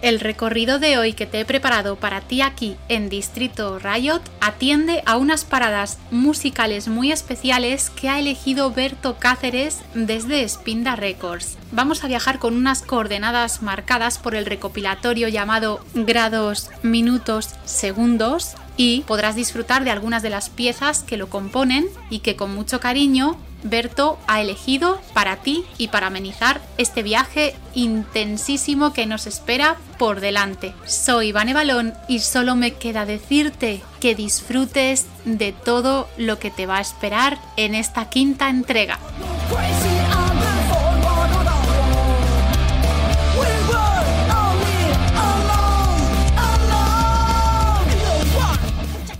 El recorrido de hoy que te he preparado para ti aquí en Distrito Riot atiende a unas paradas musicales muy especiales que ha elegido Berto Cáceres desde Spinda Records. Vamos a viajar con unas coordenadas marcadas por el recopilatorio llamado grados, minutos, segundos y podrás disfrutar de algunas de las piezas que lo componen y que con mucho cariño Berto ha elegido para ti y para amenizar este viaje intensísimo que nos espera por delante. Soy Vane Balón y solo me queda decirte que disfrutes de todo lo que te va a esperar en esta quinta entrega.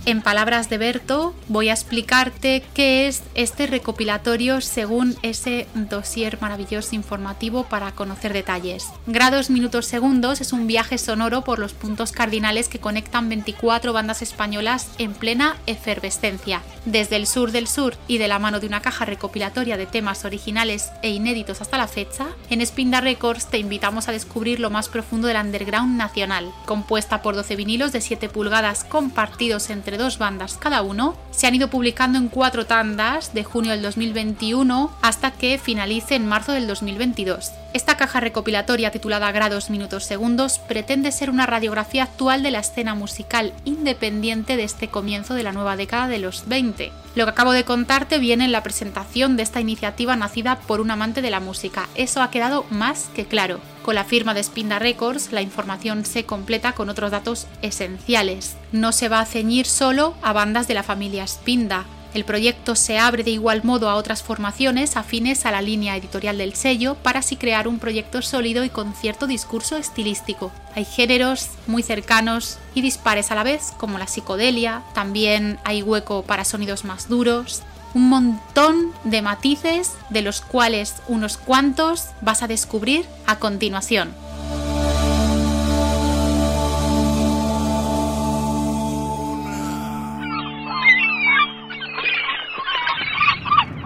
En palabras de Berto, voy a explicarte qué es este recopilatorio según ese dossier maravilloso informativo para conocer detalles. Grados Minutos Segundos es un viaje sonoro por los puntos cardinales que conectan 24 bandas españolas en plena efervescencia. Desde el sur del sur y de la mano de una caja recopilatoria de temas originales e inéditos hasta la fecha, en Spinda Records te invitamos a descubrir lo más profundo del underground nacional, compuesta por 12 vinilos de 7 pulgadas compartidos entre dos bandas cada uno, se han ido publicando en cuatro tandas de junio del 2021 hasta que finalice en marzo del 2022. Esta caja recopilatoria titulada Grados Minutos Segundos pretende ser una radiografía actual de la escena musical independiente de este comienzo de la nueva década de los 20. Lo que acabo de contarte viene en la presentación de esta iniciativa nacida por un amante de la música. Eso ha quedado más que claro. Con la firma de Spinda Records, la información se completa con otros datos esenciales. No se va a ceñir solo a bandas de la familia Spinda. El proyecto se abre de igual modo a otras formaciones afines a la línea editorial del sello para así crear un proyecto sólido y con cierto discurso estilístico. Hay géneros muy cercanos y dispares a la vez, como la psicodelia, también hay hueco para sonidos más duros, un montón de matices de los cuales unos cuantos vas a descubrir a continuación.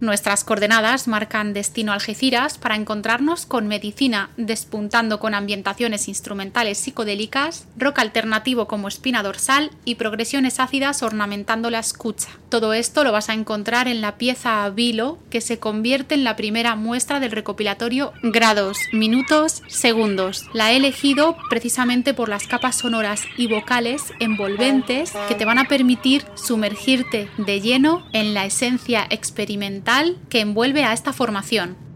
Nuestras coordenadas marcan destino Algeciras para encontrarnos con medicina despuntando con ambientaciones instrumentales psicodélicas, rock alternativo como espina dorsal y progresiones ácidas ornamentando la escucha. Todo esto lo vas a encontrar en la pieza Vilo, que se convierte en la primera muestra del recopilatorio Grados, Minutos, Segundos. La he elegido precisamente por las capas sonoras y vocales envolventes que te van a permitir sumergirte de lleno en la esencia experimental que envuelve a esta formación.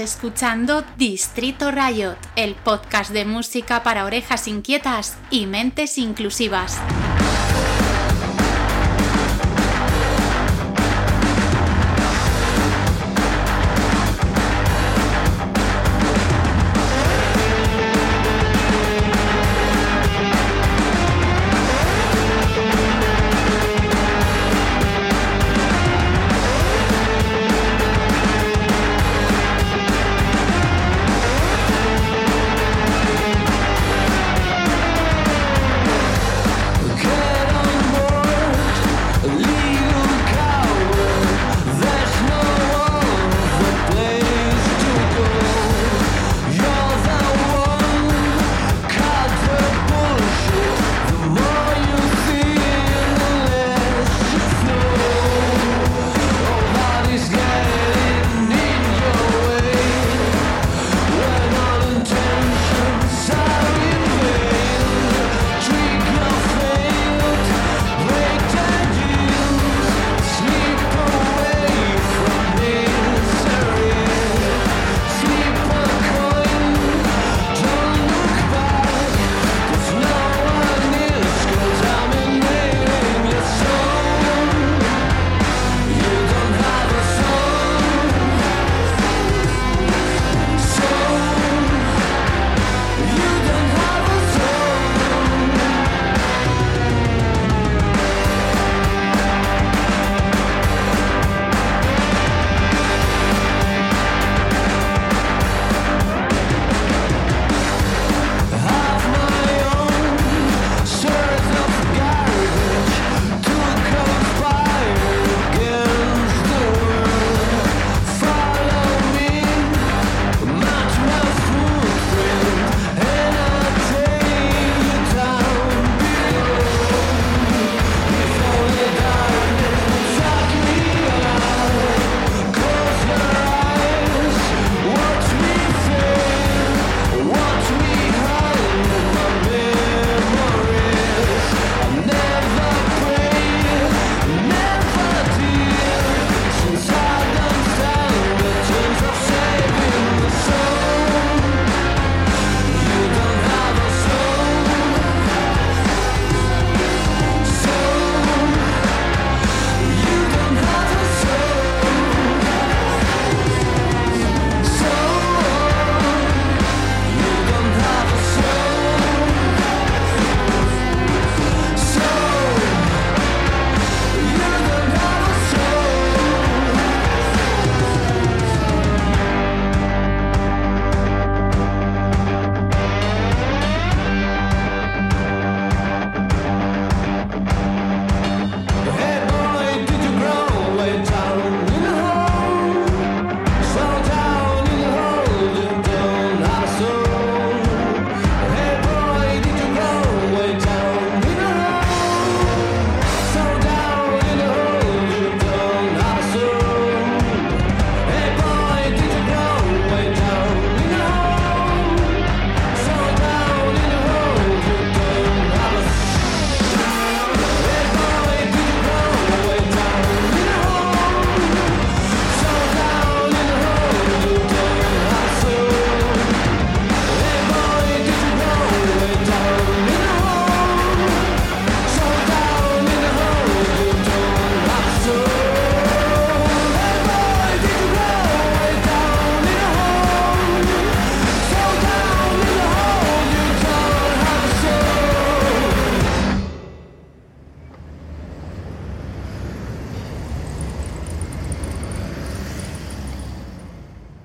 Escuchando Distrito Riot, el podcast de música para orejas inquietas y mentes inclusivas.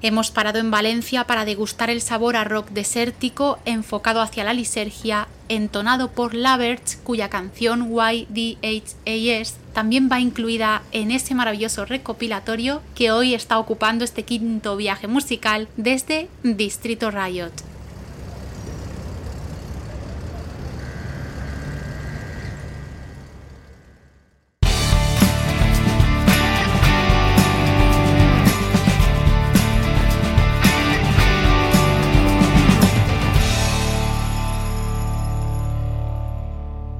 Hemos parado en Valencia para degustar el sabor a rock desértico enfocado hacia la lisergia, entonado por Laverts, cuya canción YDHAS también va incluida en ese maravilloso recopilatorio que hoy está ocupando este quinto viaje musical desde Distrito Riot.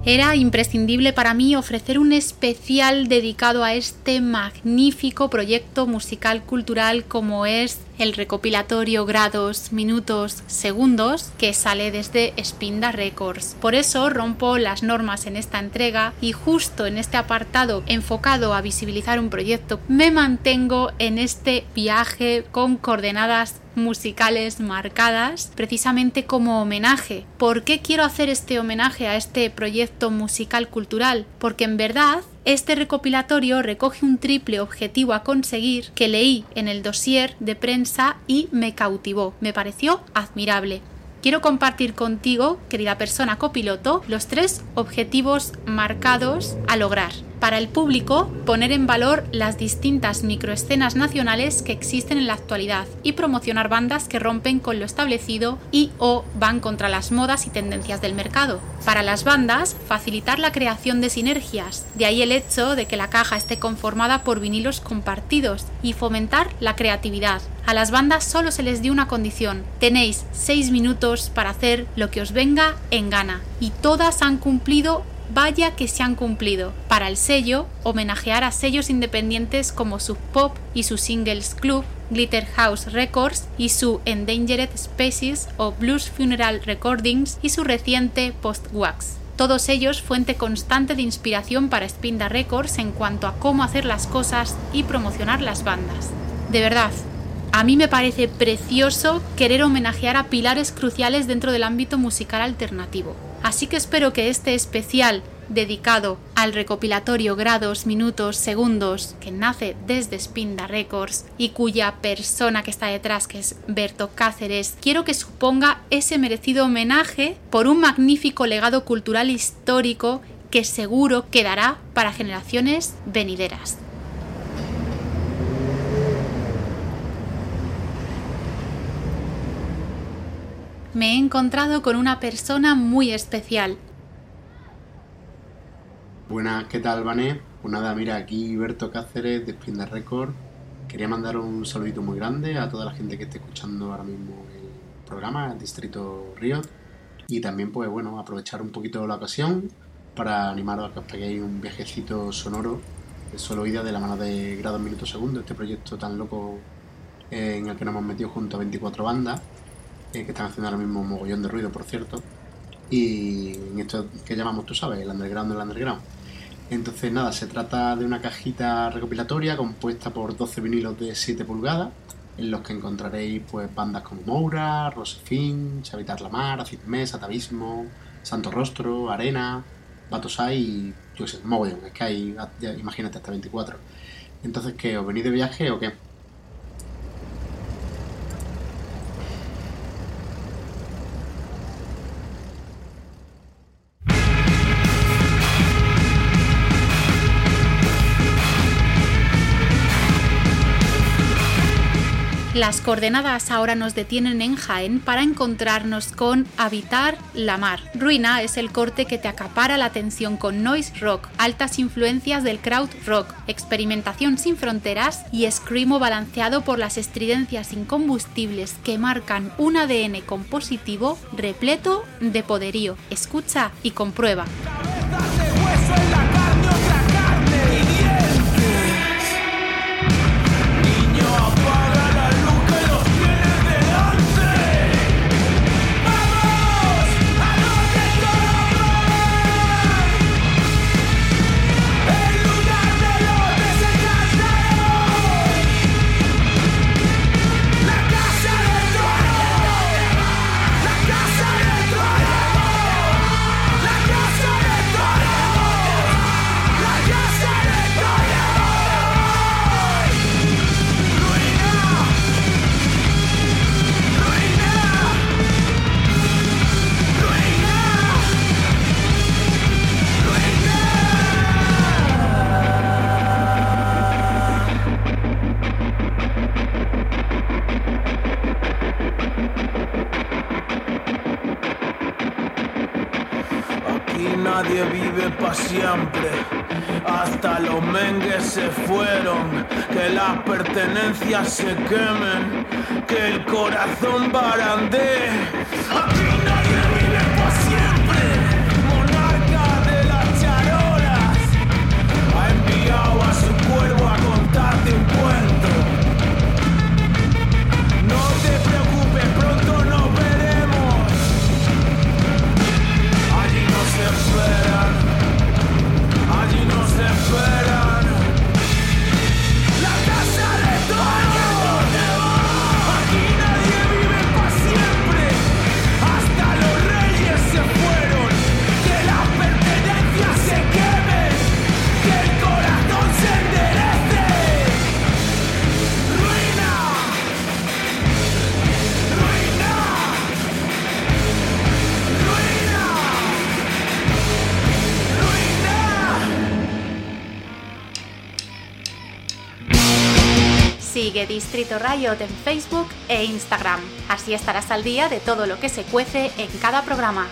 Era imprescindible para mí ofrecer un especial dedicado a este magnífico proyecto musical cultural como es el recopilatorio grados, minutos, segundos que sale desde Spinda Records. Por eso rompo las normas en esta entrega y justo en este apartado enfocado a visibilizar un proyecto me mantengo en este viaje con coordenadas musicales marcadas precisamente como homenaje. ¿Por qué quiero hacer este homenaje a este proyecto musical cultural? Porque en verdad este recopilatorio recoge un triple objetivo a conseguir que leí en el dossier de prensa y me cautivó, me pareció admirable. Quiero compartir contigo, querida persona copiloto, los tres objetivos marcados a lograr para el público poner en valor las distintas microescenas nacionales que existen en la actualidad y promocionar bandas que rompen con lo establecido y o van contra las modas y tendencias del mercado. Para las bandas, facilitar la creación de sinergias, de ahí el hecho de que la caja esté conformada por vinilos compartidos y fomentar la creatividad. A las bandas solo se les dio una condición, tenéis 6 minutos para hacer lo que os venga en gana y todas han cumplido vaya que se han cumplido. Para el sello, homenajear a sellos independientes como Sub Pop y su Singles Club, Glitter House Records y su Endangered Species o Blues Funeral Recordings y su reciente Post Wax. Todos ellos fuente constante de inspiración para Spinda Records en cuanto a cómo hacer las cosas y promocionar las bandas. De verdad, a mí me parece precioso querer homenajear a pilares cruciales dentro del ámbito musical alternativo. Así que espero que este especial dedicado al recopilatorio grados, minutos, segundos que nace desde Spinda Records y cuya persona que está detrás, que es Berto Cáceres, quiero que suponga ese merecido homenaje por un magnífico legado cultural histórico que seguro quedará para generaciones venideras. Me he encontrado con una persona muy especial. Buenas, ¿qué tal, Vané? Pues nada, mira, aquí Berto Cáceres de Spinda Record. Quería mandar un saludito muy grande a toda la gente que esté escuchando ahora mismo el programa, Distrito Riot. Y también, pues bueno, aprovechar un poquito la ocasión para animaros a que os peguéis un viajecito sonoro de solo ida de la mano de Grados Minutos Segundo, este proyecto tan loco eh, en el que nos hemos metido junto a 24 bandas que están haciendo ahora mismo mogollón de ruido, por cierto. Y en esto que llamamos, tú sabes, el underground del underground. Entonces, nada, se trata de una cajita recopilatoria compuesta por 12 vinilos de 7 pulgadas, en los que encontraréis pues bandas como Moura, Rosefin, Chavitar Lamar, Acid Mes, Atavismo, Santo Rostro, Arena, Batosai y yo sé, mogollón, es que hay, imagínate, hasta 24. Entonces, ¿qué? ¿Os venís de viaje o qué? Las coordenadas ahora nos detienen en Jaén para encontrarnos con Habitar la Mar. Ruina es el corte que te acapara la atención con noise rock, altas influencias del crowd rock, experimentación sin fronteras y screamo balanceado por las estridencias incombustibles que marcan un ADN compositivo repleto de poderío. Escucha y comprueba. Hasta los mengues se fueron, que las pertenencias se quemen, que el corazón barandee. Aquí nadie vive para siempre. Monarca de las charolas ha enviado a su cuervo a contarte un cuento. Sigue Distrito Riot en Facebook e Instagram. Así estarás al día de todo lo que se cuece en cada programa.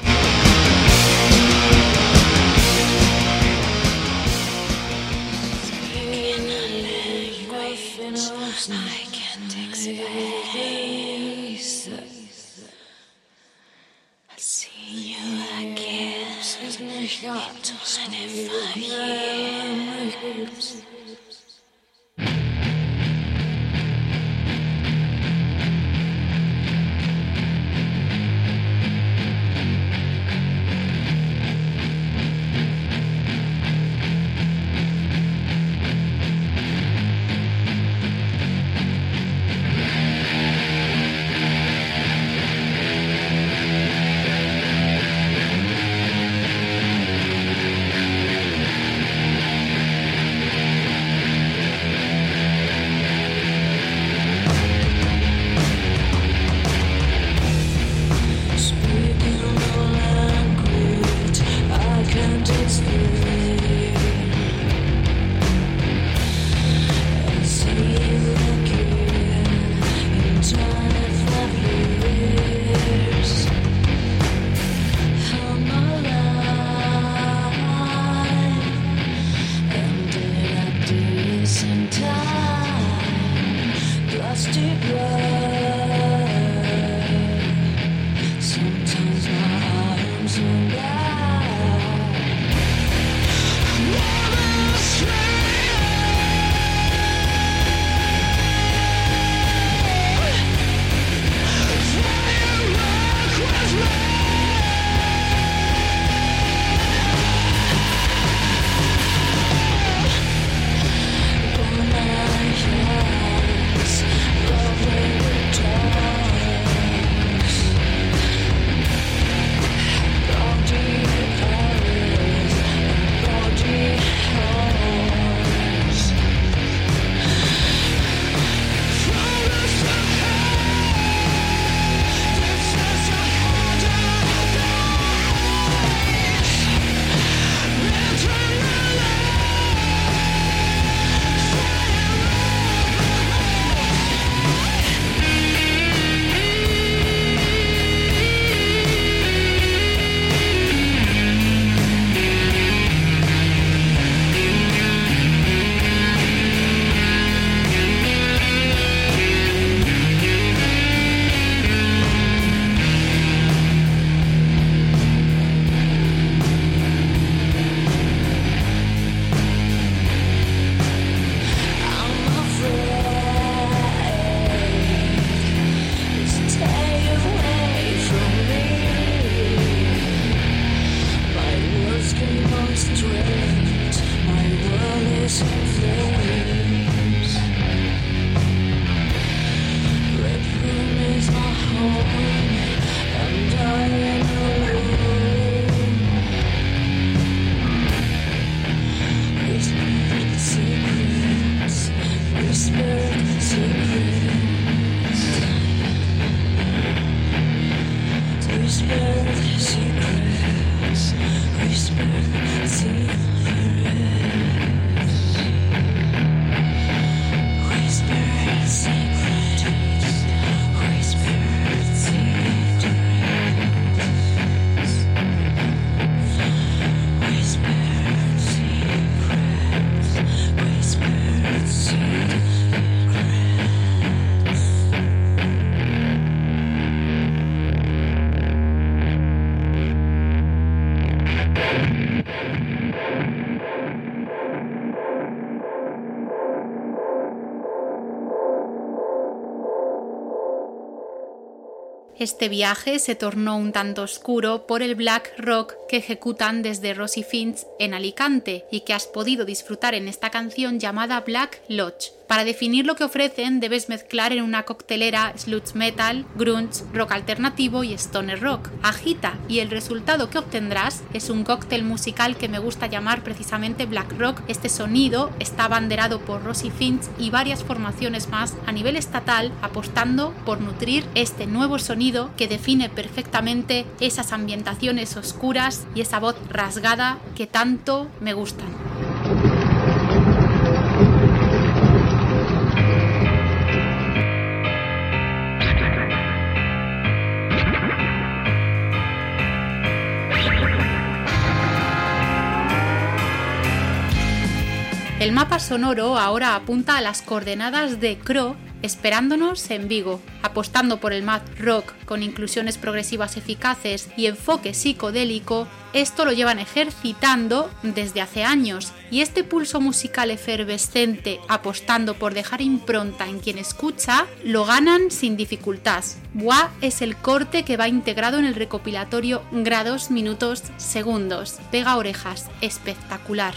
Este viaje se tornó un tanto oscuro por el black rock que ejecutan desde Rosy Finch en Alicante y que has podido disfrutar en esta canción llamada Black Lodge. Para definir lo que ofrecen debes mezclar en una coctelera sludge metal, grunge, rock alternativo y stoner rock. Agita y el resultado que obtendrás es un cóctel musical que me gusta llamar precisamente black rock. Este sonido está abanderado por Rosy Finch y varias formaciones más a nivel estatal apostando por nutrir este nuevo sonido que define perfectamente esas ambientaciones oscuras y esa voz rasgada que tanto me gustan. El mapa sonoro ahora apunta a las coordenadas de Cro esperándonos en Vigo, apostando por el math rock con inclusiones progresivas eficaces y enfoque psicodélico, esto lo llevan ejercitando desde hace años y este pulso musical efervescente apostando por dejar impronta en quien escucha, lo ganan sin dificultad. Buah es el corte que va integrado en el recopilatorio grados, minutos, segundos. Pega orejas, espectacular.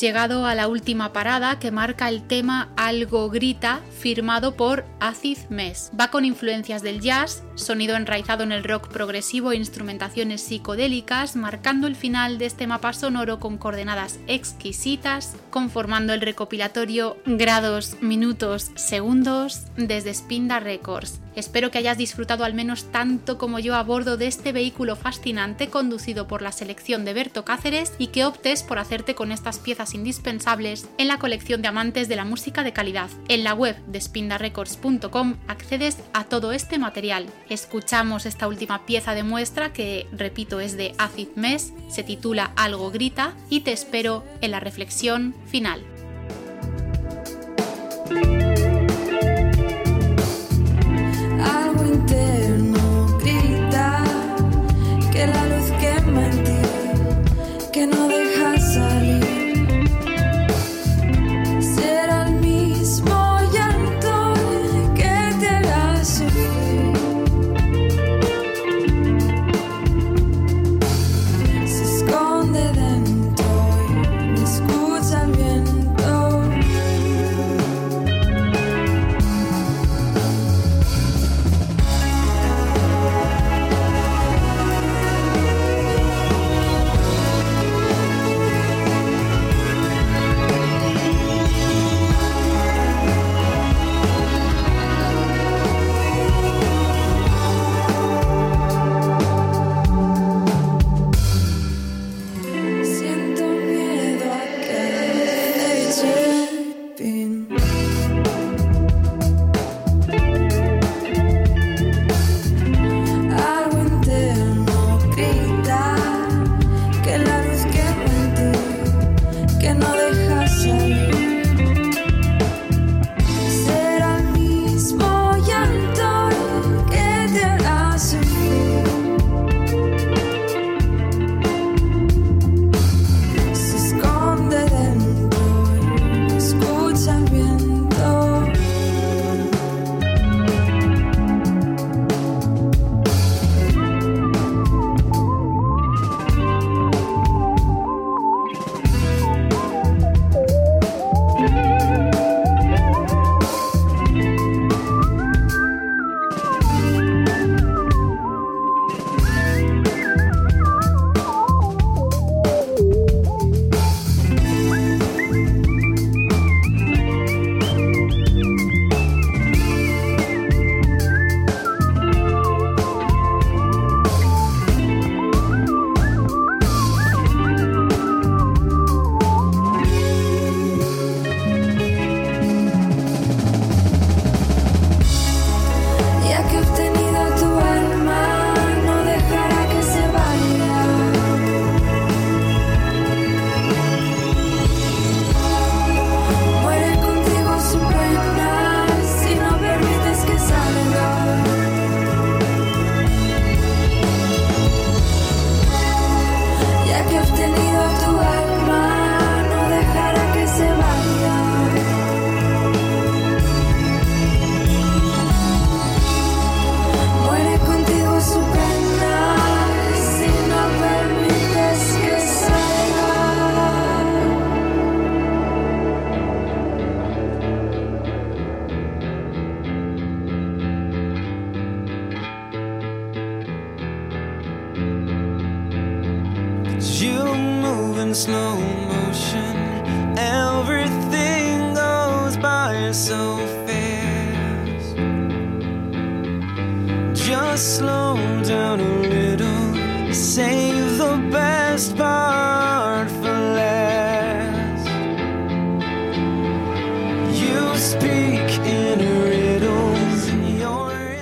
Llegado a la última parada que marca el tema Algo Grita, firmado por Acid Mess. Va con influencias del jazz, sonido enraizado en el rock progresivo e instrumentaciones psicodélicas, marcando el final de este mapa sonoro con coordenadas exquisitas, conformando el recopilatorio grados, minutos, segundos desde Spinda Records. Espero que hayas disfrutado al menos tanto como yo a bordo de este vehículo fascinante conducido por la selección de Berto Cáceres y que optes por hacerte con estas piezas indispensables en la colección de amantes de la música de calidad. En la web de spindarecords.com accedes a todo este material. Escuchamos esta última pieza de muestra que, repito, es de Acid Mess, se titula Algo Grita y te espero en la reflexión final.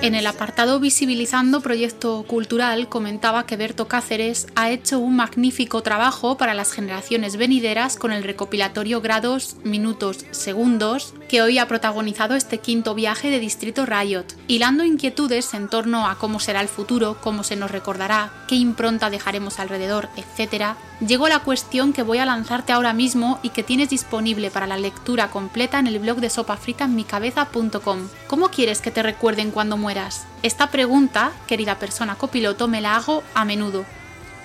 En el apartado Visibilizando Proyecto Cultural comentaba que Berto Cáceres ha hecho un magnífico trabajo para las generaciones venideras con el recopilatorio Grados, Minutos, Segundos, que hoy ha protagonizado este quinto viaje de Distrito Riot, hilando inquietudes en torno a cómo será el futuro, cómo se nos recordará, qué impronta dejaremos alrededor, etc. Llegó la cuestión que voy a lanzarte ahora mismo y que tienes disponible para la lectura completa en el blog de sopafritamicabeza.com. ¿Cómo quieres que te recuerden cuando mueras? Esta pregunta, querida persona copiloto, me la hago a menudo.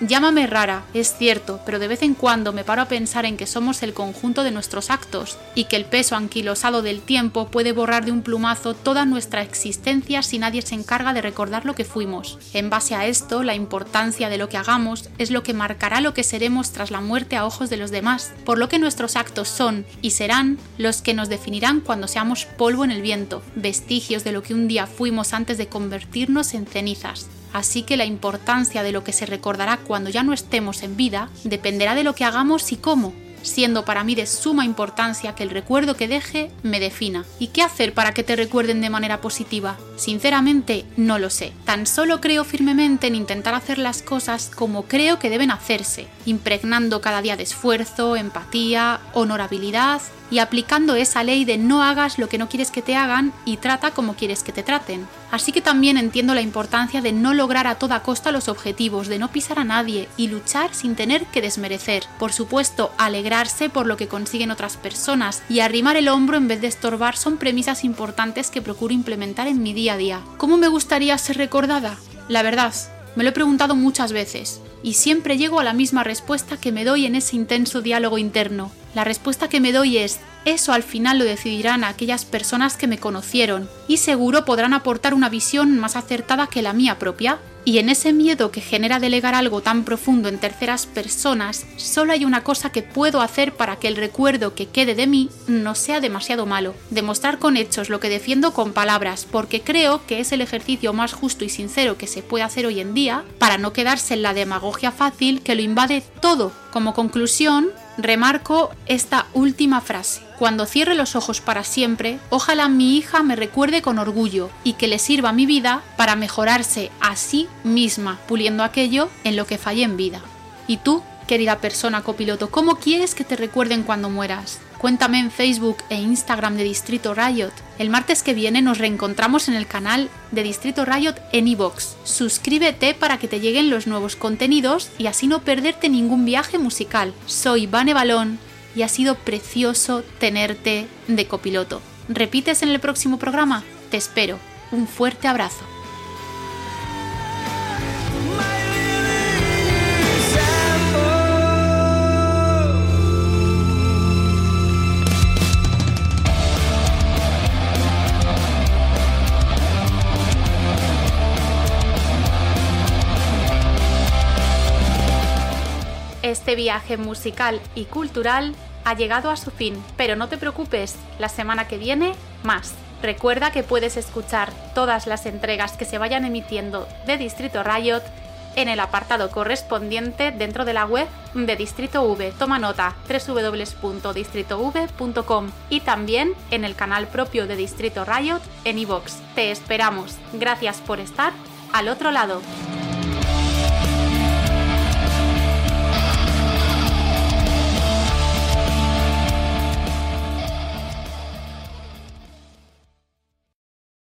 Llámame rara, es cierto, pero de vez en cuando me paro a pensar en que somos el conjunto de nuestros actos y que el peso anquilosado del tiempo puede borrar de un plumazo toda nuestra existencia si nadie se encarga de recordar lo que fuimos. En base a esto, la importancia de lo que hagamos es lo que marcará lo que seremos tras la muerte a ojos de los demás, por lo que nuestros actos son y serán los que nos definirán cuando seamos polvo en el viento, vestigios de lo que un día fuimos antes de convertirnos en cenizas. Así que la importancia de lo que se recordará cuando ya no estemos en vida dependerá de lo que hagamos y cómo, siendo para mí de suma importancia que el recuerdo que deje me defina. ¿Y qué hacer para que te recuerden de manera positiva? Sinceramente, no lo sé. Tan solo creo firmemente en intentar hacer las cosas como creo que deben hacerse, impregnando cada día de esfuerzo, empatía, honorabilidad y aplicando esa ley de no hagas lo que no quieres que te hagan y trata como quieres que te traten. Así que también entiendo la importancia de no lograr a toda costa los objetivos, de no pisar a nadie y luchar sin tener que desmerecer. Por supuesto, alegrarse por lo que consiguen otras personas y arrimar el hombro en vez de estorbar son premisas importantes que procuro implementar en mi día a día. ¿Cómo me gustaría ser recordada? La verdad, me lo he preguntado muchas veces y siempre llego a la misma respuesta que me doy en ese intenso diálogo interno. La respuesta que me doy es, eso al final lo decidirán aquellas personas que me conocieron y seguro podrán aportar una visión más acertada que la mía propia. Y en ese miedo que genera delegar algo tan profundo en terceras personas, solo hay una cosa que puedo hacer para que el recuerdo que quede de mí no sea demasiado malo. Demostrar con hechos lo que defiendo con palabras, porque creo que es el ejercicio más justo y sincero que se puede hacer hoy en día para no quedarse en la demagogia fácil que lo invade todo. Como conclusión, remarco esta última frase. Cuando cierre los ojos para siempre, ojalá mi hija me recuerde con orgullo y que le sirva mi vida para mejorarse a sí misma, puliendo aquello en lo que fallé en vida. ¿Y tú, querida persona copiloto, cómo quieres que te recuerden cuando mueras? Cuéntame en Facebook e Instagram de Distrito Riot. El martes que viene nos reencontramos en el canal de Distrito Riot en iVoox. Suscríbete para que te lleguen los nuevos contenidos y así no perderte ningún viaje musical. Soy Vane Balón y ha sido precioso tenerte de copiloto. ¿Repites en el próximo programa? Te espero. Un fuerte abrazo. Este viaje musical y cultural ha llegado a su fin, pero no te preocupes, la semana que viene más. Recuerda que puedes escuchar todas las entregas que se vayan emitiendo de Distrito Riot en el apartado correspondiente dentro de la web de Distrito V. Toma nota www.distritov.com y también en el canal propio de Distrito Riot en iVoox. Te esperamos. Gracias por estar al otro lado.